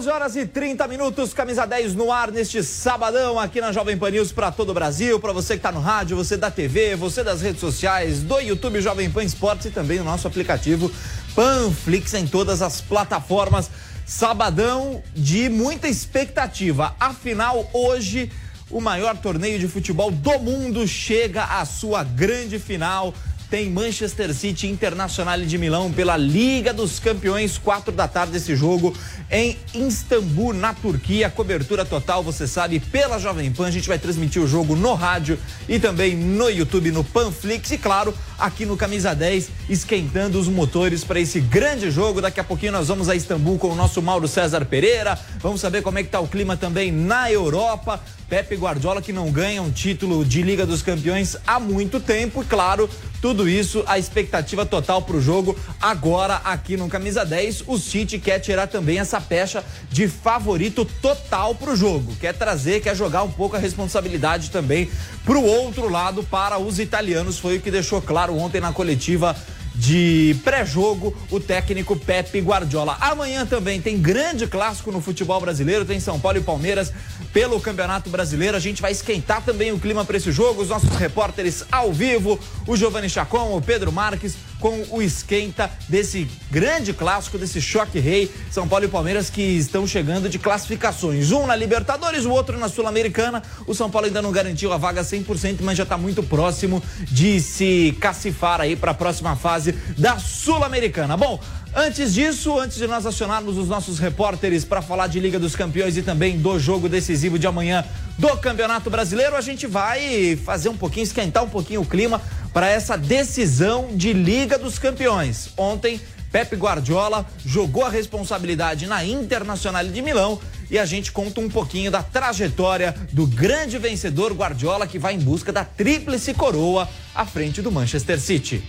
11 horas e 30 minutos, camisa 10 no ar neste sabadão aqui na Jovem Pan News para todo o Brasil, para você que está no rádio, você da TV, você das redes sociais, do YouTube Jovem Pan Esportes e também o nosso aplicativo Panflix em todas as plataformas. Sabadão de muita expectativa. Afinal, hoje o maior torneio de futebol do mundo chega à sua grande final tem Manchester City Internacional de Milão pela Liga dos Campeões, quatro da tarde esse jogo em Istambul, na Turquia. Cobertura total, você sabe, pela Jovem Pan. A gente vai transmitir o jogo no rádio e também no YouTube, no Panflix e claro, aqui no Camisa 10, esquentando os motores para esse grande jogo. Daqui a pouquinho nós vamos a Istambul com o nosso Mauro César Pereira. Vamos saber como é que tá o clima também na Europa. Pepe Guardiola que não ganha um título de Liga dos Campeões há muito tempo, e claro, tudo isso, a expectativa total para o jogo. Agora, aqui no Camisa 10, o City quer tirar também essa pecha de favorito total para o jogo. Quer trazer, quer jogar um pouco a responsabilidade também para o outro lado, para os italianos. Foi o que deixou claro ontem na coletiva de pré-jogo o técnico Pepe Guardiola. Amanhã também tem grande clássico no futebol brasileiro, tem São Paulo e Palmeiras pelo Campeonato Brasileiro. A gente vai esquentar também o clima para esse jogo. Os nossos repórteres ao vivo, o Giovanni Chacon, o Pedro Marques, com o esquenta desse grande clássico, desse choque rei. São Paulo e Palmeiras que estão chegando de classificações. Um na Libertadores, o outro na Sul-Americana. O São Paulo ainda não garantiu a vaga 100%, mas já está muito próximo de se cacifar aí para a próxima fase da Sul-Americana. Bom, Antes disso, antes de nós acionarmos os nossos repórteres para falar de Liga dos Campeões e também do jogo decisivo de amanhã do Campeonato Brasileiro, a gente vai fazer um pouquinho, esquentar um pouquinho o clima para essa decisão de Liga dos Campeões. Ontem, Pepe Guardiola jogou a responsabilidade na Internacional de Milão e a gente conta um pouquinho da trajetória do grande vencedor Guardiola que vai em busca da tríplice coroa à frente do Manchester City.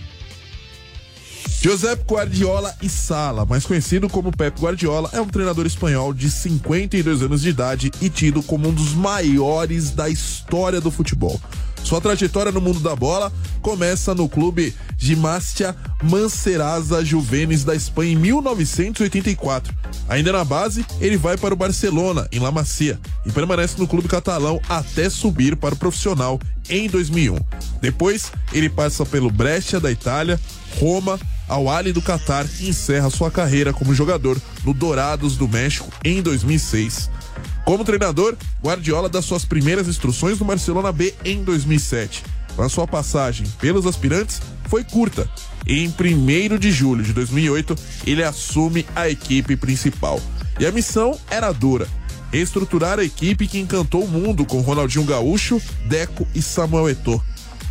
Josep Guardiola e Sala, mais conhecido como Pep Guardiola, é um treinador espanhol de 52 anos de idade e tido como um dos maiores da história do futebol. Sua trajetória no mundo da bola começa no clube Gimnastia Mancerasa Juvenes da Espanha em 1984. Ainda na base, ele vai para o Barcelona, em La Masia, e permanece no clube catalão até subir para o profissional em 2001. Depois, ele passa pelo Brescia da Itália, Roma, ao Ali do Catar e encerra sua carreira como jogador no Dourados do México em 2006. Como treinador, Guardiola dá suas primeiras instruções no Barcelona B em 2007. Mas sua passagem pelos aspirantes foi curta. Em 1 de julho de 2008, ele assume a equipe principal. E a missão era dura: reestruturar a equipe que encantou o mundo com Ronaldinho Gaúcho, Deco e Samuel Eto'o.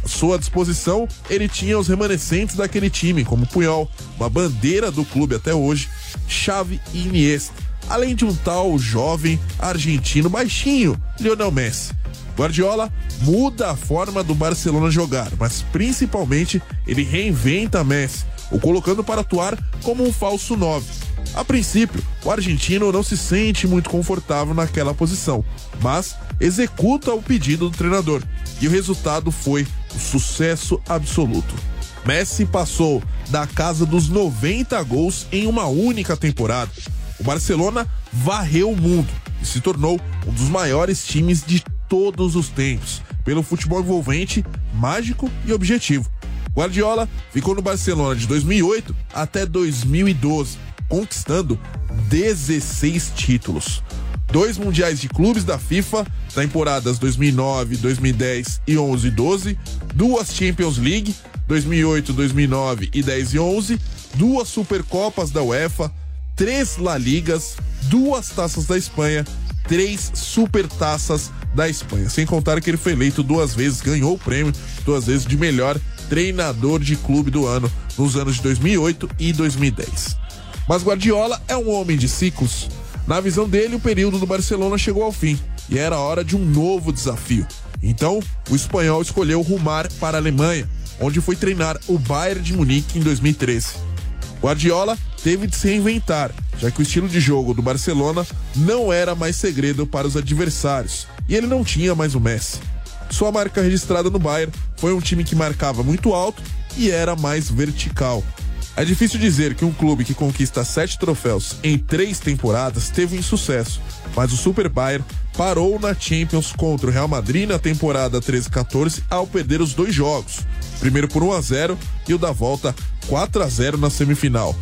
Sua disposição, ele tinha os remanescentes daquele time, como Puyol, uma bandeira do clube até hoje, Xavi e Iniesta, além de um tal jovem argentino baixinho, Lionel Messi. Guardiola muda a forma do Barcelona jogar, mas principalmente ele reinventa Messi, o colocando para atuar como um falso 9. A princípio, o argentino não se sente muito confortável naquela posição, mas executa o pedido do treinador e o resultado foi sucesso absoluto. Messi passou da casa dos 90 gols em uma única temporada. O Barcelona varreu o mundo e se tornou um dos maiores times de todos os tempos, pelo futebol envolvente, mágico e objetivo. Guardiola ficou no Barcelona de 2008 até 2012, conquistando 16 títulos dois mundiais de clubes da FIFA, temporadas 2009, 2010 e 11 e 12, duas Champions League, 2008, 2009 e 10 e 11, duas Supercopas da UEFA, três La Ligas, duas taças da Espanha, três Supertaças da Espanha. Sem contar que ele foi eleito duas vezes, ganhou o prêmio duas vezes de melhor treinador de clube do ano nos anos de 2008 e 2010. Mas Guardiola é um homem de ciclos na visão dele, o período do Barcelona chegou ao fim e era hora de um novo desafio. Então, o espanhol escolheu rumar para a Alemanha, onde foi treinar o Bayern de Munique em 2013. Guardiola teve de se reinventar já que o estilo de jogo do Barcelona não era mais segredo para os adversários e ele não tinha mais o Messi. Sua marca registrada no Bayern foi um time que marcava muito alto e era mais vertical. É difícil dizer que um clube que conquista sete troféus em três temporadas teve um sucesso, mas o Super Bayern parou na Champions contra o Real Madrid na temporada 13-14 ao perder os dois jogos, primeiro por 1 a 0 e o da volta 4 a 0 na semifinal.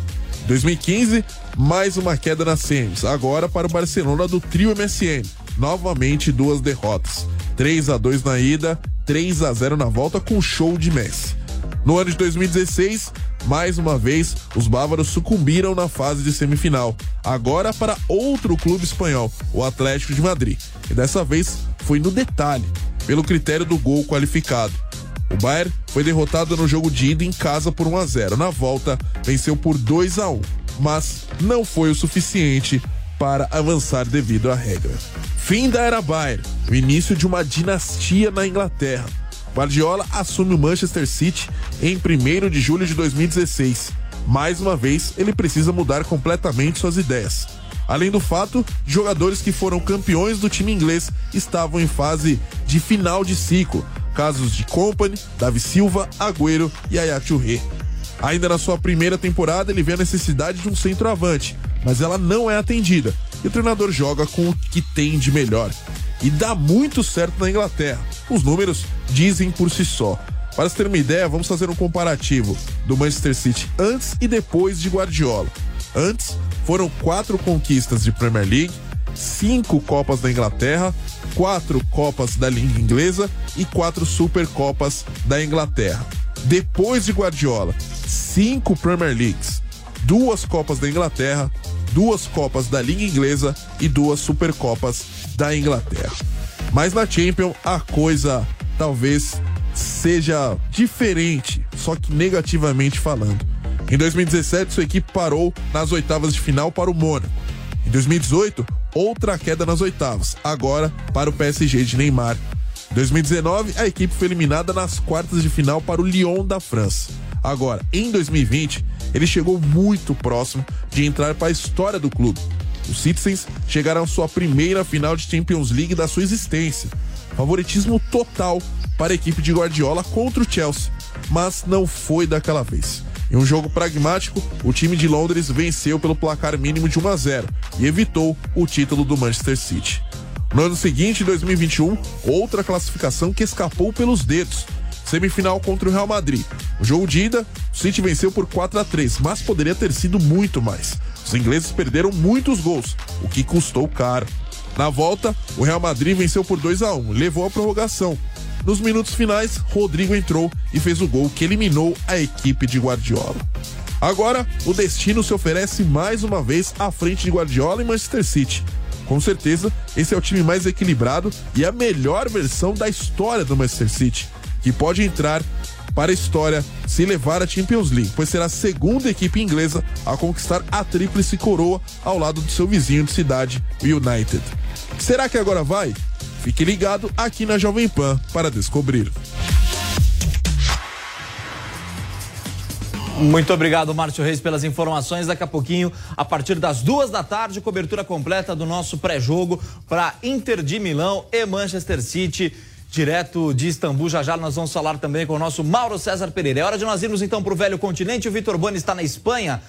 2015, mais uma queda na semis, agora para o Barcelona do trio MSN, novamente duas derrotas. 3 a 2 na ida, 3 a 0 na volta com show de Messi. No ano de 2016, mais uma vez, os bávaros sucumbiram na fase de semifinal, agora para outro clube espanhol, o Atlético de Madrid. E dessa vez foi no detalhe, pelo critério do gol qualificado. O Bayern foi derrotado no jogo de ida em casa por 1 a 0. Na volta, venceu por 2 a 1, mas não foi o suficiente para avançar devido à regra. Fim da era Bayern, o início de uma dinastia na Inglaterra. Guardiola assume o Manchester City em 1 de julho de 2016. Mais uma vez, ele precisa mudar completamente suas ideias. Além do fato, jogadores que foram campeões do time inglês estavam em fase de final de ciclo. Casos de Company, Davi Silva, Agüero e Yaya Touré. Ainda na sua primeira temporada, ele vê a necessidade de um centroavante, mas ela não é atendida. E o treinador joga com o que tem de melhor. E dá muito certo na Inglaterra. Os números dizem por si só. Para se ter uma ideia, vamos fazer um comparativo do Manchester City antes e depois de Guardiola. Antes, foram quatro conquistas de Premier League, cinco Copas da Inglaterra, quatro Copas da Liga Inglesa e quatro Supercopas da Inglaterra. Depois de Guardiola, cinco Premier Leagues, duas Copas da Inglaterra, duas Copas da Liga Inglesa e duas Supercopas da Inglaterra. Mas na Champions a coisa talvez seja diferente, só que negativamente falando. Em 2017, sua equipe parou nas oitavas de final para o Mônaco. Em 2018, outra queda nas oitavas, agora para o PSG de Neymar. Em 2019, a equipe foi eliminada nas quartas de final para o Lyon da França. Agora, em 2020, ele chegou muito próximo de entrar para a história do clube. Os Citizens chegaram à sua primeira final de Champions League da sua existência. Favoritismo total para a equipe de Guardiola contra o Chelsea, mas não foi daquela vez. Em um jogo pragmático, o time de Londres venceu pelo placar mínimo de 1 a 0 e evitou o título do Manchester City. No ano seguinte, 2021, outra classificação que escapou pelos dedos. Semifinal contra o Real Madrid. O jogo de ida, o City venceu por 4 a 3, mas poderia ter sido muito mais. Os ingleses perderam muitos gols, o que custou caro. Na volta, o Real Madrid venceu por 2 a 1, levou a prorrogação. Nos minutos finais, Rodrigo entrou e fez o gol que eliminou a equipe de Guardiola. Agora, o destino se oferece mais uma vez à frente de Guardiola e Manchester City. Com certeza, esse é o time mais equilibrado e a melhor versão da história do Manchester City, que pode entrar para a história se levar a Champions League, pois será a segunda equipe inglesa a conquistar a tríplice coroa ao lado do seu vizinho de cidade, o United. Será que agora vai? Fique ligado aqui na Jovem Pan para descobrir. Muito obrigado, Márcio Reis, pelas informações. Daqui a pouquinho, a partir das duas da tarde, cobertura completa do nosso pré-jogo para Inter de Milão e Manchester City direto de Istambul. Já já nós vamos falar também com o nosso Mauro César Pereira. É hora de nós irmos então para o velho continente. O Vitor Boni está na Espanha.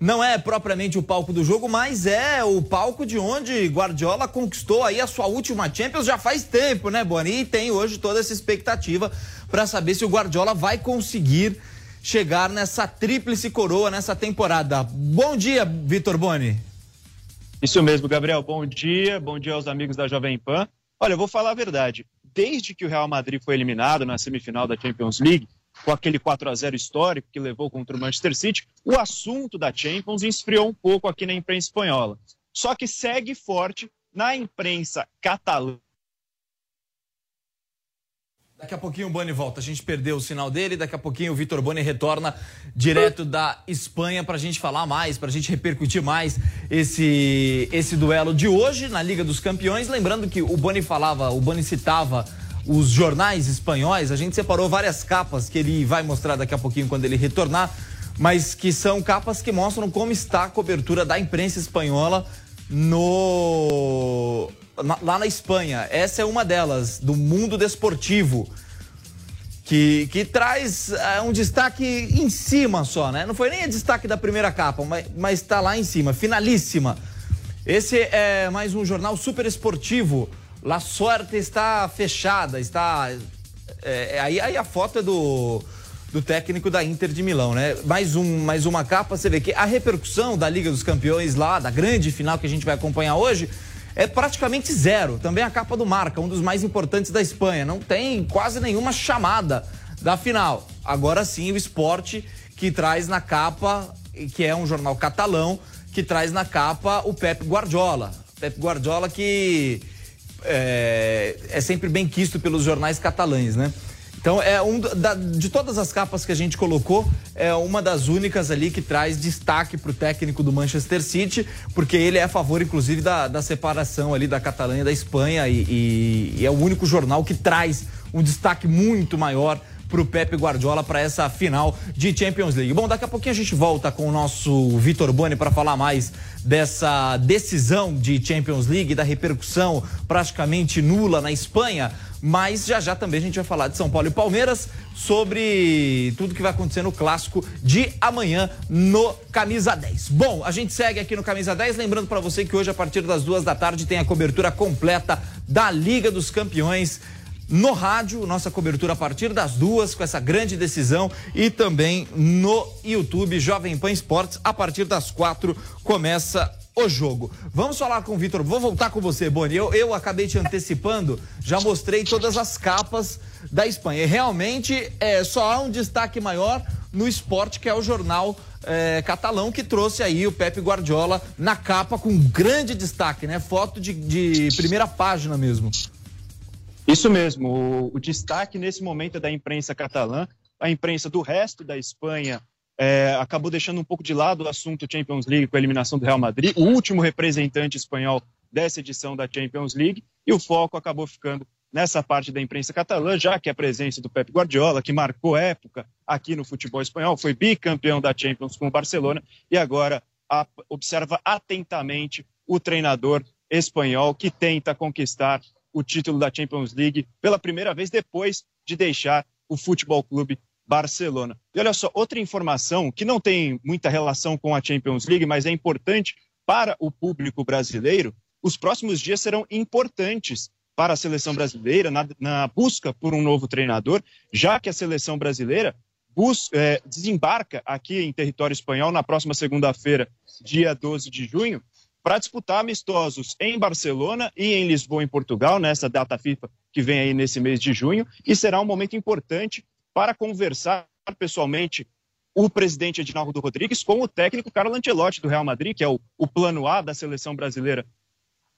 Não é propriamente o palco do jogo, mas é o palco de onde Guardiola conquistou aí a sua última Champions já faz tempo, né, Boni? E tem hoje toda essa expectativa para saber se o Guardiola vai conseguir chegar nessa tríplice coroa nessa temporada. Bom dia, Vitor Boni. Isso mesmo, Gabriel. Bom dia. Bom dia aos amigos da Jovem Pan. Olha, eu vou falar a verdade desde que o Real Madrid foi eliminado na semifinal da Champions League, com aquele 4 a 0 histórico que levou contra o Manchester City, o assunto da Champions esfriou um pouco aqui na imprensa espanhola. Só que segue forte na imprensa catalã Daqui a pouquinho o Boni volta. A gente perdeu o sinal dele. Daqui a pouquinho o Vitor Boni retorna direto da Espanha para a gente falar mais, para a gente repercutir mais esse, esse duelo de hoje na Liga dos Campeões. Lembrando que o Boni falava, o Boni citava os jornais espanhóis. A gente separou várias capas que ele vai mostrar daqui a pouquinho quando ele retornar mas que são capas que mostram como está a cobertura da imprensa espanhola no lá na Espanha. Essa é uma delas, do mundo desportivo. Que, que traz é, um destaque em cima só, né? Não foi nem destaque da primeira capa, mas está lá em cima, finalíssima. Esse é mais um jornal super esportivo. La Sorte está fechada, está. É, aí, aí a foto é do, do técnico da Inter de Milão, né? Mais, um, mais uma capa, você vê que a repercussão da Liga dos Campeões lá, da grande final que a gente vai acompanhar hoje, é praticamente zero. Também a capa do Marca, um dos mais importantes da Espanha. Não tem quase nenhuma chamada da final. Agora sim, o esporte que traz na capa, que é um jornal catalão, que traz na capa o Pep Guardiola. Pep Guardiola que é, é sempre bem quisto pelos jornais catalães, né? Então, é um da, de todas as capas que a gente colocou, é uma das únicas ali que traz destaque para o técnico do Manchester City, porque ele é a favor, inclusive, da, da separação ali da Catalunha e da Espanha, e, e, e é o único jornal que traz um destaque muito maior para o Pepe Guardiola para essa final de Champions League. Bom, daqui a pouquinho a gente volta com o nosso Vitor Boni para falar mais dessa decisão de Champions League, da repercussão praticamente nula na Espanha. Mas já já também a gente vai falar de São Paulo e Palmeiras sobre tudo que vai acontecer no clássico de amanhã no Camisa 10. Bom, a gente segue aqui no Camisa 10, lembrando para você que hoje a partir das duas da tarde tem a cobertura completa da Liga dos Campeões no rádio, nossa cobertura a partir das duas, com essa grande decisão, e também no YouTube Jovem Pan Esportes, a partir das quatro começa o jogo. Vamos falar com o Vitor, vou voltar com você, Boni. Eu, eu acabei te antecipando, já mostrei todas as capas da Espanha. E realmente é, só há um destaque maior no esporte, que é o jornal é, catalão, que trouxe aí o Pepe Guardiola na capa com grande destaque, né? Foto de, de primeira página mesmo. Isso mesmo. O, o, destaque nesse momento é da imprensa catalã. A imprensa do resto da Espanha é, acabou deixando um pouco de lado o assunto Champions League com a eliminação do Real Madrid, o último representante espanhol dessa edição da Champions League, e o foco acabou ficando nessa parte da imprensa catalã, já que a presença do Pep Guardiola, que marcou época aqui no futebol espanhol, foi bicampeão da Champions com o Barcelona. E agora a, observa atentamente o treinador espanhol que tenta conquistar o título da Champions League pela primeira vez depois de deixar o Futebol Clube Barcelona. E olha só, outra informação que não tem muita relação com a Champions League, mas é importante para o público brasileiro. Os próximos dias serão importantes para a seleção brasileira na, na busca por um novo treinador, já que a seleção brasileira bus, é, desembarca aqui em território espanhol na próxima segunda-feira, dia 12 de junho, para disputar amistosos em Barcelona e em Lisboa, em Portugal, nessa data FIFA que vem aí nesse mês de junho, e será um momento importante para conversar pessoalmente o presidente Edinaldo Rodrigues com o técnico Carlo Ancelotti do Real Madrid, que é o, o plano A da seleção brasileira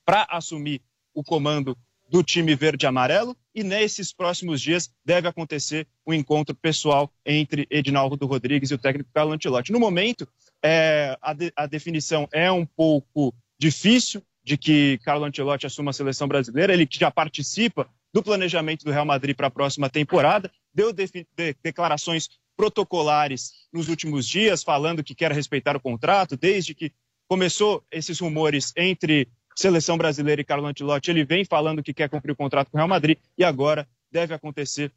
para assumir o comando do time verde e amarelo e nesses próximos dias deve acontecer o um encontro pessoal entre Edinaldo Rodrigues e o técnico Carlo Ancelotti. No momento, é, a, de, a, definição é um pouco difícil de que Carlo Ancelotti assuma a seleção brasileira, ele já participa do planejamento do Real Madrid para a próxima temporada, deu de, de, declarações protocolares nos últimos dias, falando que quer respeitar o contrato, desde que começou esses rumores entre seleção brasileira e Carlo Ancelotti, ele vem falando que quer cumprir o contrato com o Real Madrid e agora deve acontecer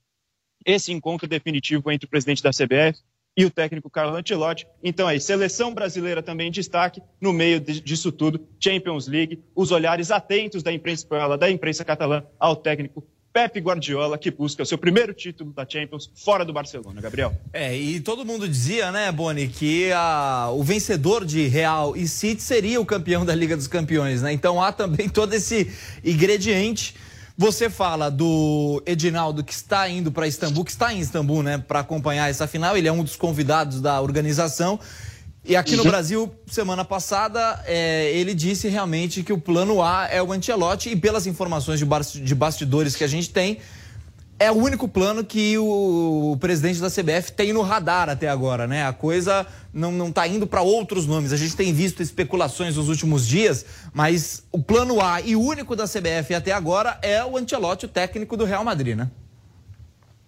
esse encontro definitivo entre o presidente da CBF e o técnico Carlo Ancelotti. Então aí, seleção brasileira também em destaque, no meio disso tudo, Champions League, os olhares atentos da imprensa espanhola, da imprensa catalã ao técnico Pepe Guardiola, que busca o seu primeiro título da Champions fora do Barcelona, Gabriel. É, e todo mundo dizia, né, Boni, que a, o vencedor de Real e City seria o campeão da Liga dos Campeões, né? Então há também todo esse ingrediente. Você fala do Edinaldo que está indo para Istambul, que está em Istambul, né, para acompanhar essa final. Ele é um dos convidados da organização. E aqui no uhum. Brasil, semana passada, é, ele disse realmente que o plano A é o Ancelotti e pelas informações de bastidores que a gente tem, é o único plano que o, presidente da CBF tem no radar até agora, né? A coisa não, não tá indo para outros nomes. A gente tem visto especulações nos últimos dias, mas o plano A e único da CBF até agora é o Ancelotti, o técnico do Real Madrid, né?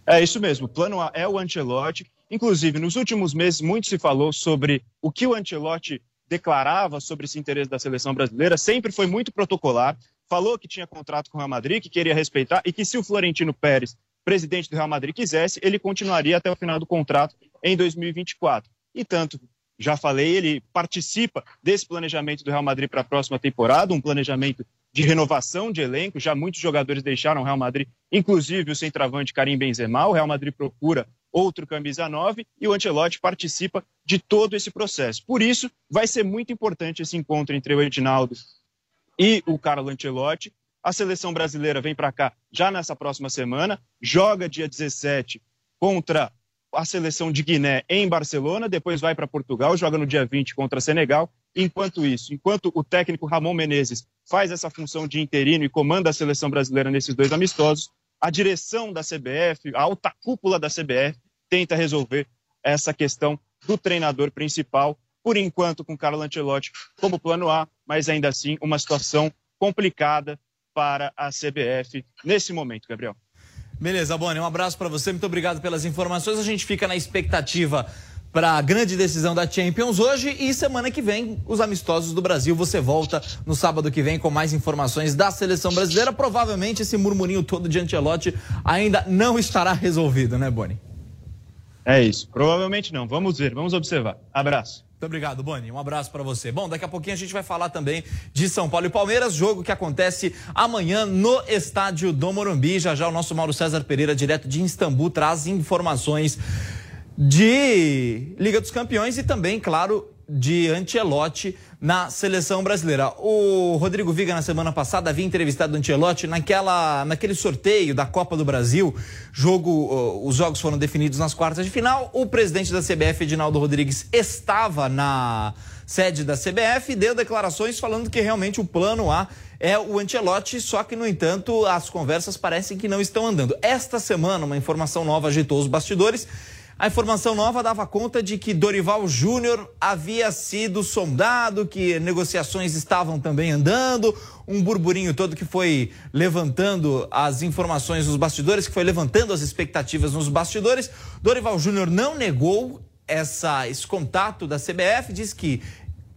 É isso mesmo. O plano A é o Ancelotti Inclusive, nos últimos meses, muito se falou sobre o que o Ancelotti declarava sobre esse interesse da seleção brasileira, sempre foi muito protocolar, falou que tinha contrato com o Real Madrid, que queria respeitar e que se o Florentino Pérez, presidente do Real Madrid, quisesse, ele continuaria até o final do contrato em 2024. E tanto já falei, ele participa desse planejamento do Real Madrid para a próxima temporada, um planejamento de renovação de elenco. Já muitos jogadores deixaram o Real Madrid, inclusive o centroavante Karim Benzema. O Real Madrid procura outro camisa 9 e o Ancelotti participa de todo esse processo. Por isso, vai ser muito importante esse encontro entre o Edinaldo e o Carlo Ancelotti. A seleção brasileira vem para cá já nessa próxima semana, joga dia 17 contra a seleção de Guiné em Barcelona, depois vai para Portugal, joga no dia 20 contra Senegal. Enquanto isso, enquanto o técnico Ramon Menezes faz essa função de interino e comanda a seleção brasileira nesses dois amistosos, a direção da CBF, a alta cúpula da CBF, tenta resolver essa questão do treinador principal, por enquanto com Carlo Ancelotti como plano A, mas ainda assim uma situação complicada para a CBF nesse momento, Gabriel. Beleza, Boni, um abraço para você, muito obrigado pelas informações. A gente fica na expectativa para a grande decisão da Champions hoje e semana que vem os amistosos do Brasil. Você volta no sábado que vem com mais informações da seleção brasileira. Provavelmente esse murmurinho todo de Ancelotti ainda não estará resolvido, né, Boni? É isso. Provavelmente não. Vamos ver, vamos observar. Abraço. Muito obrigado, Boni. Um abraço para você. Bom, daqui a pouquinho a gente vai falar também de São Paulo e Palmeiras, jogo que acontece amanhã no estádio do Morumbi. Já já o nosso Mauro César Pereira, direto de Istambul, traz informações de Liga dos Campeões e também, claro, de Ancelotti na seleção brasileira. O Rodrigo Viga, na semana passada, havia entrevistado o Ancelotti naquela, naquele sorteio da Copa do Brasil. Jogo, os jogos foram definidos nas quartas de final. O presidente da CBF, Edinaldo Rodrigues, estava na sede da CBF e deu declarações falando que realmente o plano A é o Ancelotti, só que, no entanto, as conversas parecem que não estão andando. Esta semana, uma informação nova agitou os bastidores a informação nova dava conta de que Dorival Júnior havia sido sondado, que negociações estavam também andando, um burburinho todo que foi levantando as informações nos bastidores, que foi levantando as expectativas nos bastidores. Dorival Júnior não negou essa, esse contato da CBF, disse que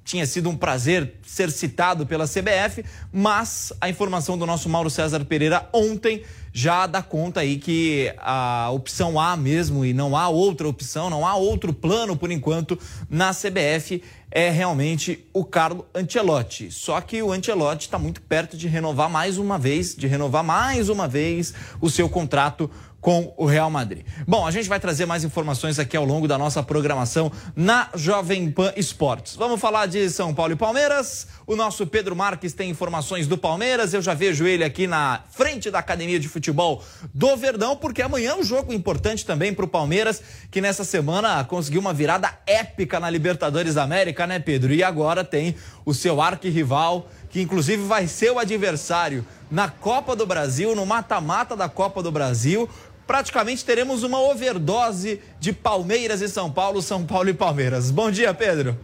tinha sido um prazer ser citado pela CBF, mas a informação do nosso Mauro César Pereira ontem já dá conta aí que a opção A mesmo e não há outra opção, não há outro plano por enquanto na CBF é realmente o Carlo Ancelotti. Só que o Ancelotti está muito perto de renovar mais uma vez, de renovar mais uma vez o seu contrato com o Real Madrid. Bom, a gente vai trazer mais informações aqui ao longo da nossa programação na Jovem Pan Esportes. Vamos falar de São Paulo e Palmeiras. O nosso Pedro Marques tem informações do Palmeiras. Eu já vejo ele aqui na frente da Academia de Futebol do Verdão, porque amanhã é um jogo importante também para o Palmeiras, que nessa semana conseguiu uma virada épica na Libertadores da América, né, Pedro? E agora tem o seu arquirrival, que inclusive vai ser o adversário na Copa do Brasil, no mata-mata da Copa do Brasil praticamente teremos uma overdose de Palmeiras e São Paulo, São Paulo e Palmeiras. Bom dia, Pedro.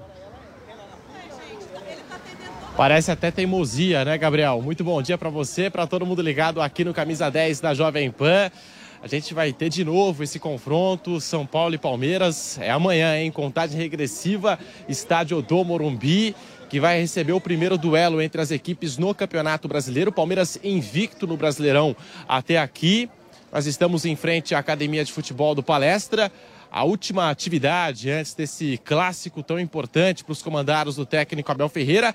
Parece até teimosia, né, Gabriel? Muito bom dia para você, para todo mundo ligado aqui no Camisa 10 da Jovem Pan. A gente vai ter de novo esse confronto São Paulo e Palmeiras. É amanhã, em contagem regressiva, estádio do Morumbi, que vai receber o primeiro duelo entre as equipes no Campeonato Brasileiro. Palmeiras invicto no Brasileirão até aqui. Nós estamos em frente à Academia de Futebol do Palestra. A última atividade antes desse clássico tão importante para os comandados do técnico Abel Ferreira.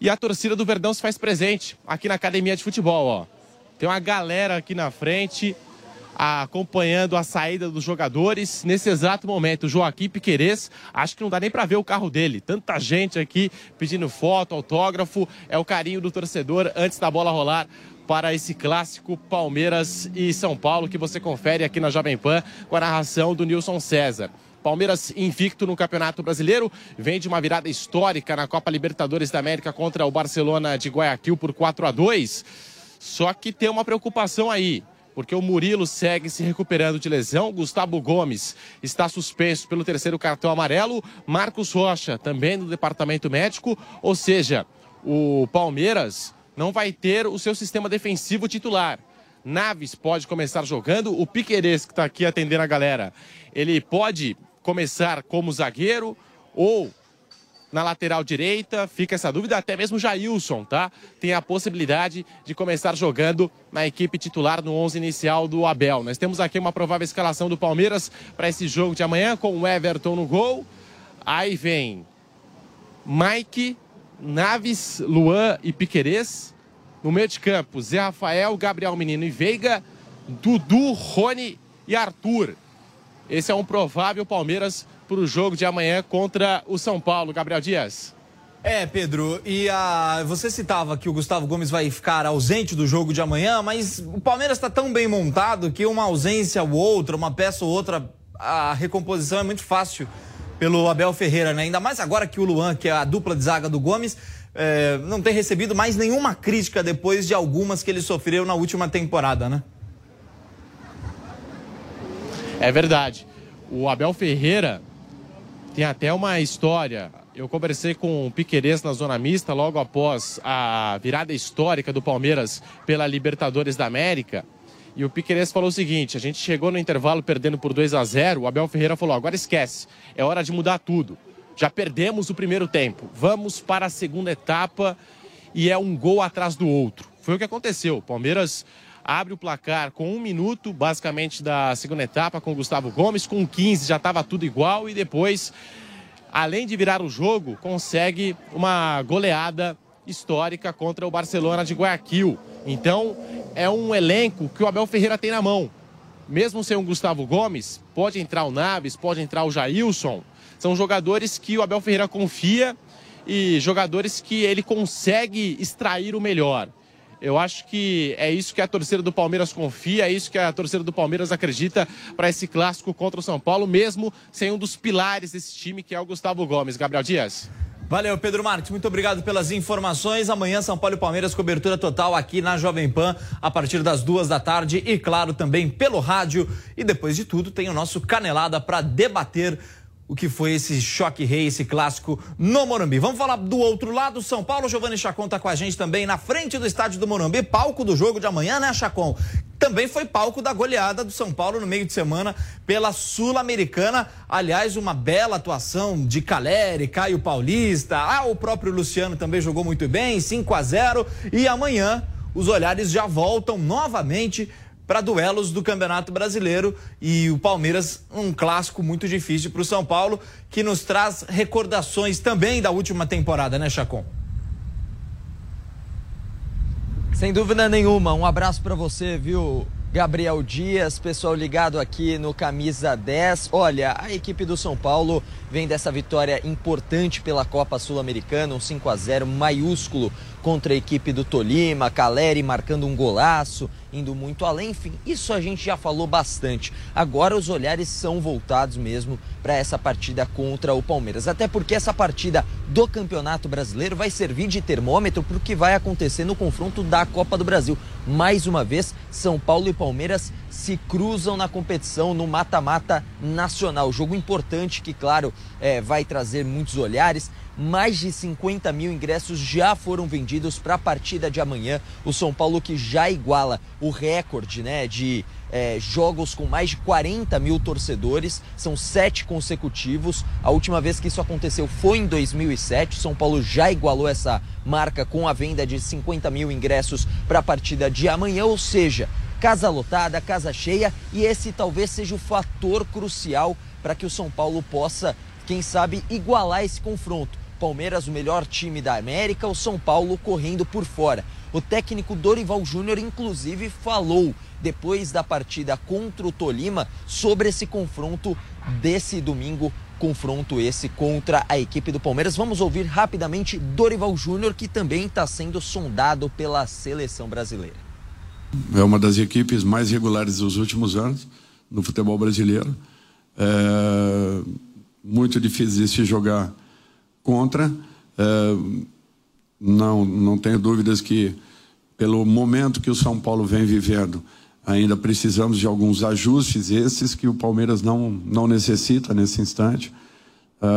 E a torcida do Verdão se faz presente aqui na Academia de Futebol. Ó. Tem uma galera aqui na frente acompanhando a saída dos jogadores. Nesse exato momento, Joaquim Piquerez, acho que não dá nem para ver o carro dele. Tanta gente aqui pedindo foto, autógrafo. É o carinho do torcedor antes da bola rolar para esse clássico Palmeiras e São Paulo que você confere aqui na Jovem Pan com a narração do Nilson César. Palmeiras invicto no Campeonato Brasileiro, vem de uma virada histórica na Copa Libertadores da América contra o Barcelona de Guayaquil por 4 a 2. Só que tem uma preocupação aí, porque o Murilo segue se recuperando de lesão, Gustavo Gomes está suspenso pelo terceiro cartão amarelo, Marcos Rocha também no departamento médico, ou seja, o Palmeiras não vai ter o seu sistema defensivo titular. Naves pode começar jogando, o Piqueires, que está aqui atendendo a galera, ele pode começar como zagueiro ou na lateral direita, fica essa dúvida, até mesmo Jailson, tá? Tem a possibilidade de começar jogando na equipe titular no 11 inicial do Abel. Nós temos aqui uma provável escalação do Palmeiras para esse jogo de amanhã, com o Everton no gol. Aí vem Mike, Naves, Luan e Piquerez. No meio de campo, Zé Rafael, Gabriel Menino e Veiga, Dudu, Rony e Arthur. Esse é um provável Palmeiras para o jogo de amanhã contra o São Paulo. Gabriel Dias. É, Pedro, e a, você citava que o Gustavo Gomes vai ficar ausente do jogo de amanhã, mas o Palmeiras está tão bem montado que uma ausência ou outra, uma peça ou outra, a recomposição é muito fácil pelo Abel Ferreira, né? Ainda mais agora que o Luan, que é a dupla de zaga do Gomes, é, não tem recebido mais nenhuma crítica depois de algumas que ele sofreu na última temporada, né? É verdade. O Abel Ferreira tem até uma história. Eu conversei com o Piquerez na zona mista logo após a virada histórica do Palmeiras pela Libertadores da América. E o Piquerez falou o seguinte: a gente chegou no intervalo perdendo por 2 a 0 O Abel Ferreira falou: agora esquece, é hora de mudar tudo. Já perdemos o primeiro tempo, vamos para a segunda etapa e é um gol atrás do outro. Foi o que aconteceu. O Palmeiras abre o placar com um minuto, basicamente, da segunda etapa, com o Gustavo Gomes. Com 15 já estava tudo igual e depois, além de virar o jogo, consegue uma goleada histórica contra o Barcelona de Guayaquil. Então, é um elenco que o Abel Ferreira tem na mão. Mesmo sem o Gustavo Gomes, pode entrar o Naves, pode entrar o Jailson. São jogadores que o Abel Ferreira confia e jogadores que ele consegue extrair o melhor. Eu acho que é isso que a torcida do Palmeiras confia, é isso que a torcida do Palmeiras acredita para esse clássico contra o São Paulo, mesmo sem um dos pilares desse time, que é o Gustavo Gomes. Gabriel Dias. Valeu, Pedro Marques. Muito obrigado pelas informações. Amanhã, São Paulo e Palmeiras, cobertura total aqui na Jovem Pan, a partir das duas da tarde e, claro, também pelo rádio. E depois de tudo, tem o nosso Canelada para debater o que foi esse choque rei, esse clássico no Morumbi. Vamos falar do outro lado, São Paulo. Giovanni Chacon está com a gente também na frente do estádio do Morumbi, palco do jogo de amanhã, né, Chacon? Também foi palco da goleada do São Paulo no meio de semana pela Sul-Americana. Aliás, uma bela atuação de Caleri, Caio Paulista. Ah, o próprio Luciano também jogou muito bem, 5 a 0 E amanhã os olhares já voltam novamente para duelos do Campeonato Brasileiro e o Palmeiras um clássico muito difícil para o São Paulo que nos traz recordações também da última temporada, né, Chacon? Sem dúvida nenhuma, um abraço para você, viu, Gabriel Dias, pessoal ligado aqui no Camisa 10. Olha, a equipe do São Paulo vem dessa vitória importante pela Copa Sul-Americana, um 5 a 0 maiúsculo contra a equipe do Tolima, Caleri marcando um golaço, indo muito além, enfim, isso a gente já falou bastante. Agora os olhares são voltados mesmo para essa partida contra o Palmeiras, até porque essa partida do Campeonato Brasileiro vai servir de termômetro para o que vai acontecer no confronto da Copa do Brasil. Mais uma vez, São Paulo e Palmeiras se cruzam na competição no mata-mata nacional. Jogo importante que, claro, é, vai trazer muitos olhares mais de 50 mil ingressos já foram vendidos para a partida de amanhã. O São Paulo que já iguala o recorde né, de é, jogos com mais de 40 mil torcedores, são sete consecutivos. A última vez que isso aconteceu foi em 2007. São Paulo já igualou essa marca com a venda de 50 mil ingressos para a partida de amanhã, ou seja, casa lotada, casa cheia, e esse talvez seja o fator crucial para que o São Paulo possa, quem sabe, igualar esse confronto. Palmeiras o melhor time da América, o São Paulo correndo por fora. O técnico Dorival Júnior, inclusive, falou depois da partida contra o Tolima sobre esse confronto desse domingo. Confronto esse contra a equipe do Palmeiras. Vamos ouvir rapidamente Dorival Júnior, que também está sendo sondado pela seleção brasileira. É uma das equipes mais regulares dos últimos anos no futebol brasileiro. É muito difícil de se jogar contra. É, não, não tenho dúvidas que, pelo momento que o São Paulo vem vivendo, ainda precisamos de alguns ajustes, esses que o Palmeiras não, não necessita nesse instante. É,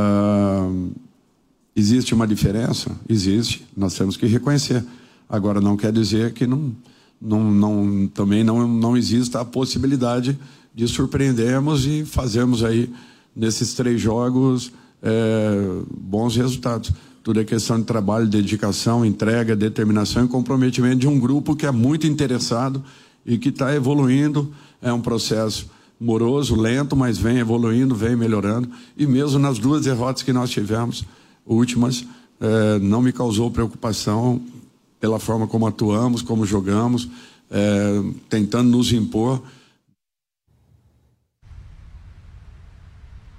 existe uma diferença? Existe, nós temos que reconhecer. Agora, não quer dizer que não, não, não, também não, não exista a possibilidade de surpreendermos e fazermos aí nesses três jogos, é, bons resultados. Tudo é questão de trabalho, dedicação, entrega, determinação e comprometimento de um grupo que é muito interessado e que está evoluindo. É um processo moroso, lento, mas vem evoluindo, vem melhorando. E mesmo nas duas derrotas que nós tivemos, últimas, é, não me causou preocupação pela forma como atuamos, como jogamos, é, tentando nos impor.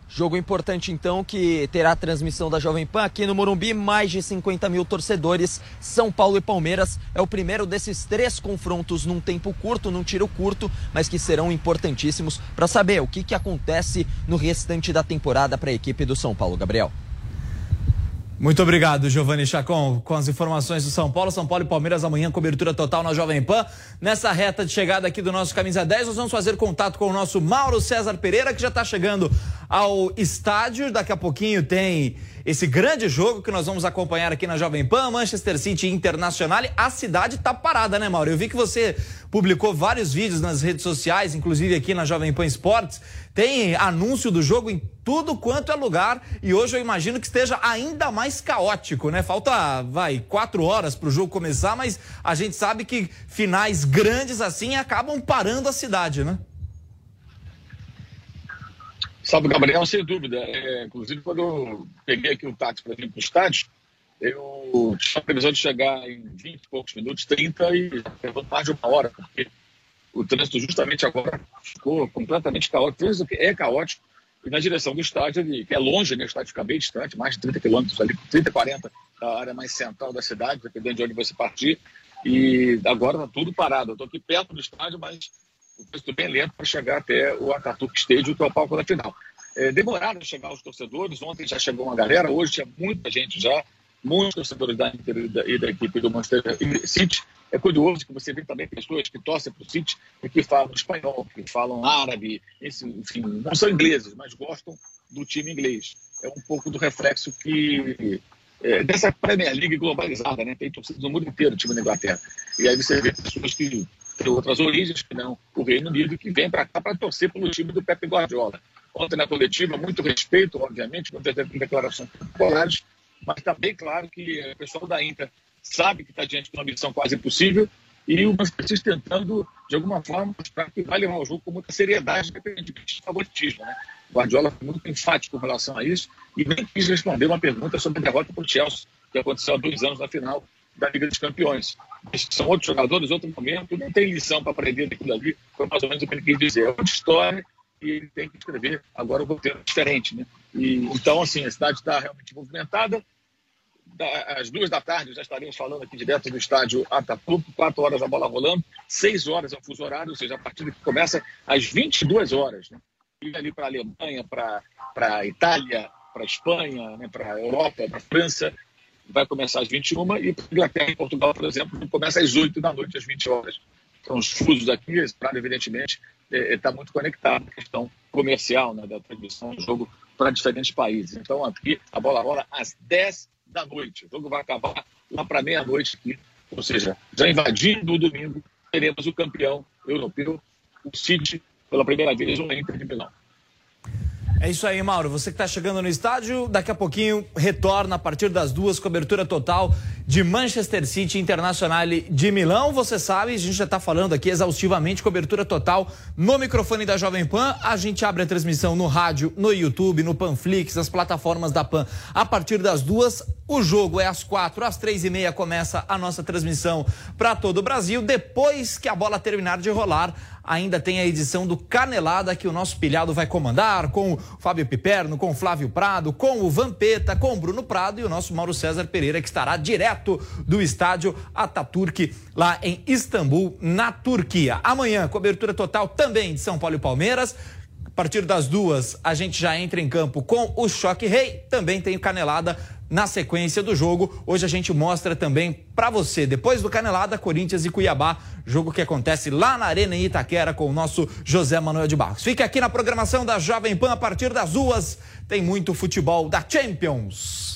Jogo importante então que terá transmissão da Jovem Pan aqui no Morumbi, mais de 50 mil torcedores. São Paulo e Palmeiras é o primeiro desses três confrontos num tempo curto, num tiro curto, mas que serão importantíssimos para saber o que, que acontece no restante da temporada para a equipe do São Paulo. Gabriel. Muito obrigado, Giovanni Chacon, com as informações do São Paulo. São Paulo e Palmeiras amanhã, cobertura total na Jovem Pan. Nessa reta de chegada aqui do nosso Camisa 10, nós vamos fazer contato com o nosso Mauro César Pereira, que já está chegando ao estádio. Daqui a pouquinho tem esse grande jogo que nós vamos acompanhar aqui na Jovem Pan, Manchester City Internacional. A cidade está parada, né, Mauro? Eu vi que você publicou vários vídeos nas redes sociais, inclusive aqui na Jovem Pan Esportes. Tem anúncio do jogo em tudo quanto é lugar e hoje eu imagino que esteja ainda mais caótico, né? Falta, vai, quatro horas para o jogo começar, mas a gente sabe que finais grandes assim acabam parando a cidade, né? Salve, Gabriel, sem dúvida. É, inclusive, quando eu peguei aqui o táxi para vir para o estádio, eu tinha a previsão de chegar em 20 e poucos minutos, 30, e levou mais de uma hora, porque o trânsito justamente agora ficou completamente caótico. O trânsito é caótico e na direção do estádio, que é longe, né? o estádio fica bem distante, mais de 30 quilômetros ali, 30, 40 da área mais central da cidade, dependendo de onde você partir. E agora está tudo parado. Eu estou aqui perto do estádio, mas o trânsito bem lento para chegar até o Ataturk Stadium, que é o palco da final. É, demoraram a chegar os torcedores, ontem já chegou uma galera, hoje tinha muita gente já, muitos torcedores da Inter e da, e da equipe do Manchester City. É curioso que você vê também pessoas que torcem para o City e que falam espanhol, que falam árabe, enfim, não são ingleses, mas gostam do time inglês. É um pouco do reflexo que é, dessa Premier League globalizada, né? Tem torcidas no mundo inteiro time da Inglaterra. E aí você vê pessoas que têm outras origens, que não o Reino Unido, que vêm para cá para torcer pelo time do Pepe Guardiola. Ontem na coletiva, muito respeito, obviamente, com declarações populares, mas está bem claro que o pessoal da Inter sabe que está diante de uma missão quase impossível e o Manchester tentando, de alguma forma, mostrar que vai levar o jogo com muita seriedade, independente de favoritismo. Né? O Guardiola foi muito enfático com relação a isso e nem quis responder uma pergunta sobre a derrota para o Chelsea, que aconteceu há dois anos na final da Liga dos Campeões. São outros jogadores, outro momento, não tem lição para aprender daquilo ali, foi mais ou menos o que ele quis dizer. É outra história e ele tem que escrever agora o roteiro diferente. Né? E, então, assim, a cidade está realmente movimentada, às duas da tarde já estaremos falando aqui direto do estádio Ataturk, quatro horas a bola rolando, seis horas é o fuso horário, ou seja, a partida que começa às 22 horas. Né? E ali para a Alemanha, para a Itália, para a Espanha, né? para a Europa, para a França, vai começar às 21 e para Inglaterra e Portugal, por exemplo, começa às 8 da noite, às 20 horas. Então, os fusos aqui, esse evidentemente, está é, é tá muito conectado à questão comercial né, da transmissão do jogo para diferentes países. Então, aqui a bola rola às 10 da noite. O jogo vai acabar lá para meia-noite aqui. Ou seja, já invadindo o domingo, teremos o campeão europeu, o City, pela primeira vez, o Inter de Milão. É isso aí, Mauro. Você que está chegando no estádio, daqui a pouquinho retorna a partir das duas, cobertura total de Manchester City Internacional de Milão. Você sabe, a gente já está falando aqui exaustivamente, cobertura total no microfone da Jovem Pan. A gente abre a transmissão no rádio, no YouTube, no Panflix, nas plataformas da Pan. A partir das duas, o jogo é às quatro, às três e meia começa a nossa transmissão para todo o Brasil. Depois que a bola terminar de rolar, ainda tem a edição do Canelada que o nosso pilhado vai comandar, com o Fábio Piperno, com o Flávio Prado, com o Vampeta, com o Bruno Prado e o nosso Mauro César Pereira, que estará direto direto do estádio Ataturk, lá em Istambul, na Turquia. Amanhã, cobertura total também de São Paulo e Palmeiras. A partir das duas, a gente já entra em campo com o Choque Rei. Também tem Canelada na sequência do jogo. Hoje a gente mostra também para você, depois do Canelada, Corinthians e Cuiabá, jogo que acontece lá na Arena em Itaquera com o nosso José Manuel de Barros. Fique aqui na programação da Jovem Pan a partir das duas. Tem muito futebol da Champions.